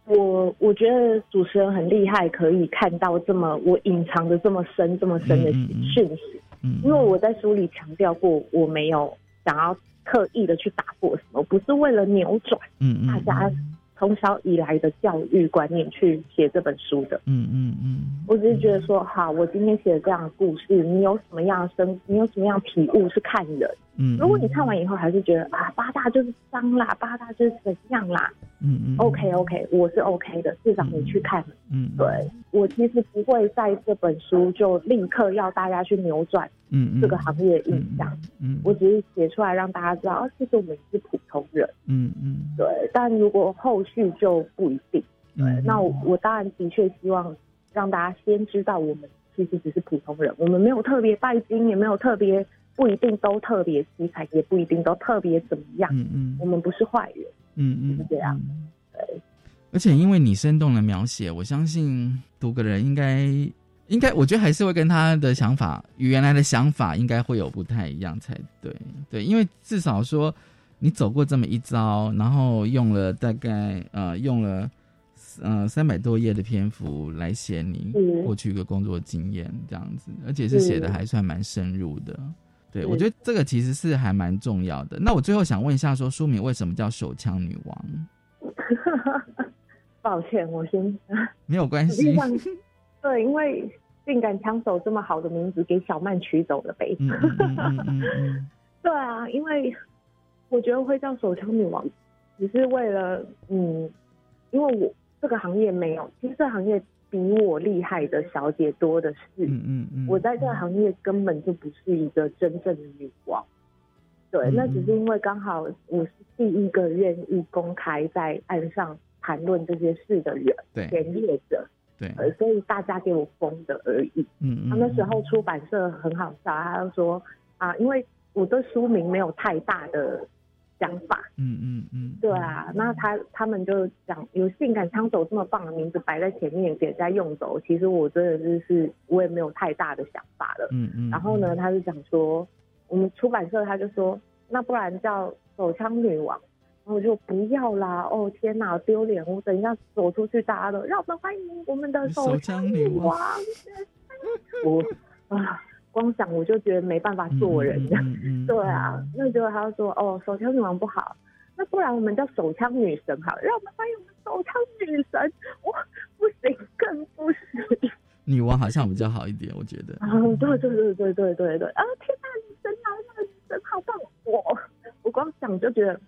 Speaker 3: 我我觉得主持人很厉害，可以看到这么我隐藏的这么深、这么深的讯息。
Speaker 1: 嗯
Speaker 3: 因为我在书里强调过，我没有想要刻意的去打破什么，不是为了扭转
Speaker 1: 嗯
Speaker 3: 大家从小以来的教育观念去写这本书的。
Speaker 1: 嗯嗯嗯
Speaker 3: 我只是觉得说，好，我今天写了这样的故事，你有什么样的生，你有什么样的体悟是看人。
Speaker 1: 嗯
Speaker 3: 如果你看完以后还是觉得啊，八大就是脏啦，八大就是怎样啦，
Speaker 1: 嗯嗯
Speaker 3: OK OK，我是 OK 的，至少你去看。
Speaker 1: 嗯，
Speaker 3: 对我其实不会在这本书就立刻要大家去扭转
Speaker 1: 嗯嗯。
Speaker 3: 这个行业的印象，
Speaker 1: 嗯。
Speaker 3: 我只是写出来让大家知道，啊，其实我们是普通人。
Speaker 1: 嗯嗯。
Speaker 3: 对，但如果后续就不一定。
Speaker 1: 嗯，
Speaker 3: 那我我当然的确希望让大家先知道，我们其实只是普通人，我们没有特别拜金，也没有特别，不一定都特别凄惨，也不一定都特别怎么样。
Speaker 1: 嗯嗯
Speaker 3: 我们不是坏人，
Speaker 1: 嗯嗯
Speaker 3: 是这样。对，
Speaker 1: 而且因为你生动的描写，我相信读个人应该应该，我觉得还是会跟他的想法与原来的想法应该会有不太一样才对。对，因为至少说你走过这么一遭，然后用了大概呃用了呃三百多页的篇幅来写你
Speaker 3: 嗯
Speaker 1: 过去一个工作经验这样子，而且是写的
Speaker 3: 嗯
Speaker 1: 还算蛮深入的。对，我觉得这个其实是还蛮重要的。那我最后想问一下，说书名为什么叫手枪女王？<laughs>
Speaker 3: 抱歉，我先
Speaker 1: 没有关系。
Speaker 3: 对，因为性感枪手这么好的名字给小曼取走了呗。<laughs> 对啊，因为我觉得会叫手枪女王，只是为了嗯，因为我这个行业没有，其实这个行业比我厉害的小姐多的是。
Speaker 1: 嗯嗯嗯，
Speaker 3: 我在这个行业根本就不是一个真正的女王。对，
Speaker 1: 嗯
Speaker 3: 那只是因为刚好我是第一个愿意公开在岸上谈论这些事的人，
Speaker 1: 对
Speaker 3: 前业者，
Speaker 1: 对，
Speaker 3: 呃，所以大家给我封的而已。
Speaker 1: 嗯嗯，
Speaker 3: 他那时候出版社很好笑，他就说啊，因为我对书名没有太大的想法，
Speaker 1: 嗯嗯嗯，
Speaker 3: 对啊，那他他们就讲有性感枪手这么棒的名字摆在前面给人家用走，其实我真的就是我也没有太大的想法了。
Speaker 1: 嗯嗯，
Speaker 3: 然后呢，他就讲说，我们出版社他就说，那不然叫手枪女王。然后我就不要啦！哦天哪，丢脸！我等一下走出去，大家都让我们欢迎我们的手枪女王。<laughs> 我啊，光想我就觉得没办法做人。
Speaker 1: 嗯 <laughs>
Speaker 3: 对啊，那结果他就说，哦，手枪女王不好，那不然我们叫手枪女神好了，让我们欢迎我们手枪女神。<laughs> 我不行，更不行。
Speaker 1: 女王好像比较好一点，我觉得。
Speaker 3: 啊，对对对对对对对，啊，天哪，女神来了，女神好棒！我我光想就觉得，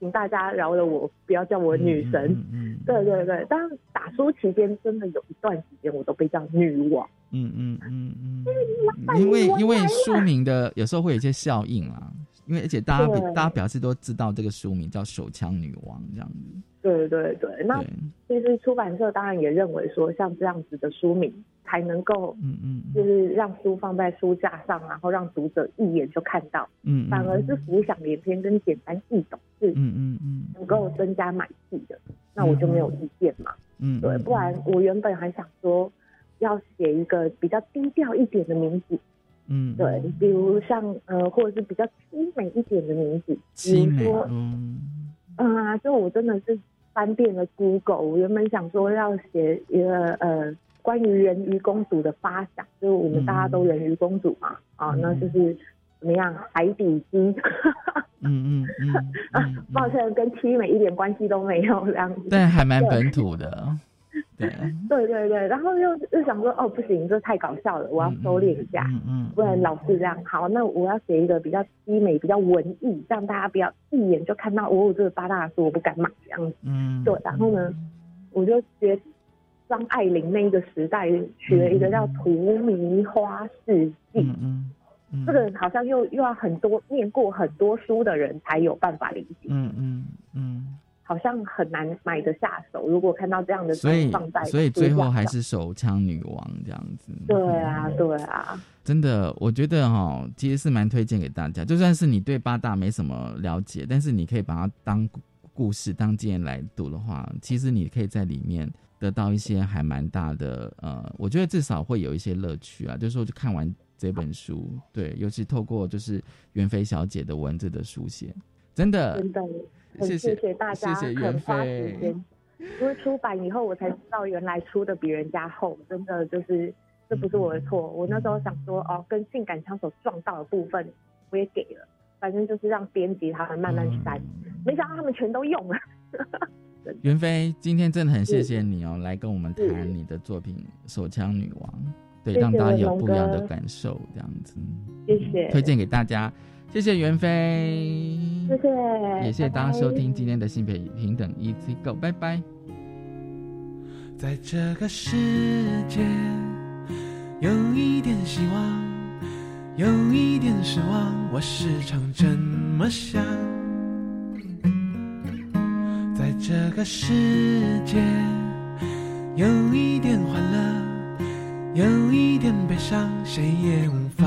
Speaker 3: 请大家饶了我，不要叫我女神。嗯，对对对。但打书期间真的有一段时间，我都被叫女王。
Speaker 1: 嗯嗯嗯嗯。因为因为书名的有时候会有一些效应啊，因为而且大家大家表示都知道这个书名叫《手枪女王》这样子。
Speaker 3: 对对对，那其实出版社当然也认为说，像这样子的书名才能够，嗯嗯，就是让书放在书架上，然后让读者一眼就看到，嗯，反而是浮想联翩跟简单易懂是，嗯嗯嗯，能够增加买气的，那我就没有意见嘛，嗯，对，不然我原本还想说要写一个比较低调一点的名字，嗯，对，比如像呃，或者是比较凄美一点的名字，
Speaker 1: 比如说，嗯，
Speaker 3: 啊，就我真的是。翻遍了 Google，我原本想说要写一个呃关于人鱼公主的发想，就是我们大家都人鱼公主嘛，啊，那就是怎么样海底鸡，嗯嗯嗯，啊，<laughs> 抱歉，跟凄美一点关系都没有这样子，
Speaker 1: 但还蛮本土的。<laughs> 对 <laughs>
Speaker 3: 对对对，然后又又想说，哦不行，这太搞笑了，我要收敛一下，嗯不然老是这样。好，那我要写一个比较凄美、比较文艺，让大家不要一眼就看到哦这个八大书，我不敢买这样子。嗯，对。然后呢，我就学张爱玲那一个时代，取了一个叫《荼蘼花世记》。嗯嗯，这个好像又又要很多念过很多书的人才有办法理解。嗯嗯嗯。好像很难买得下手。如果看到这样的，
Speaker 1: 所以所以最后还是手枪女王这样子。
Speaker 3: 对啊，对啊，
Speaker 1: 真的，我觉得哈，其实是蛮推荐给大家。就算是你对八大没什么了解，但是你可以把它当故事、当经验来读的话，其实你可以在里面得到一些还蛮大的呃，我觉得至少会有一些乐趣啊。就是说，就看完这本书，对，尤其透过就是袁飞小姐的文字的书写，真的，
Speaker 3: 真的。很谢谢大家肯花时间，因为出版以后我才知道原来出的比人家厚，真的就是这不是我的错。我那时候想说哦，跟性感枪手撞到的部分我也给了，反正就是让编辑他们慢慢删，没想到他们全都用了。<laughs>
Speaker 1: 袁飞，今天真的很谢谢你哦，来跟我们谈你的作品《手枪女王》，对，让大家有不一样的感受，这样子。
Speaker 3: 谢谢，
Speaker 1: 推荐给大家。谢谢袁飞，
Speaker 3: 谢谢，
Speaker 1: 也谢谢大家收听今天的性别平等 Easy Go，拜拜。
Speaker 12: 在这个世界，有一点希望，有一点失望，我时常这么想。在这个世界，有一点欢乐，有一点悲伤，谁也无法。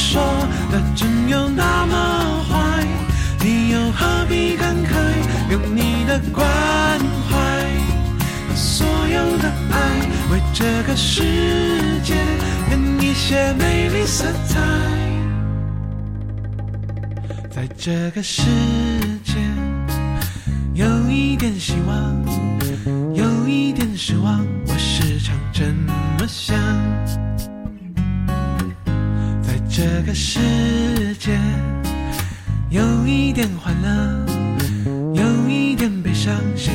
Speaker 12: 说的真有那么坏，你又何必感慨？用你的关怀和所有的爱，为这个世界添一些美丽色彩。在这个世界，有一点希望，有一点失望，我时常这么想。这个世界，有一点欢乐，有一点悲伤，谁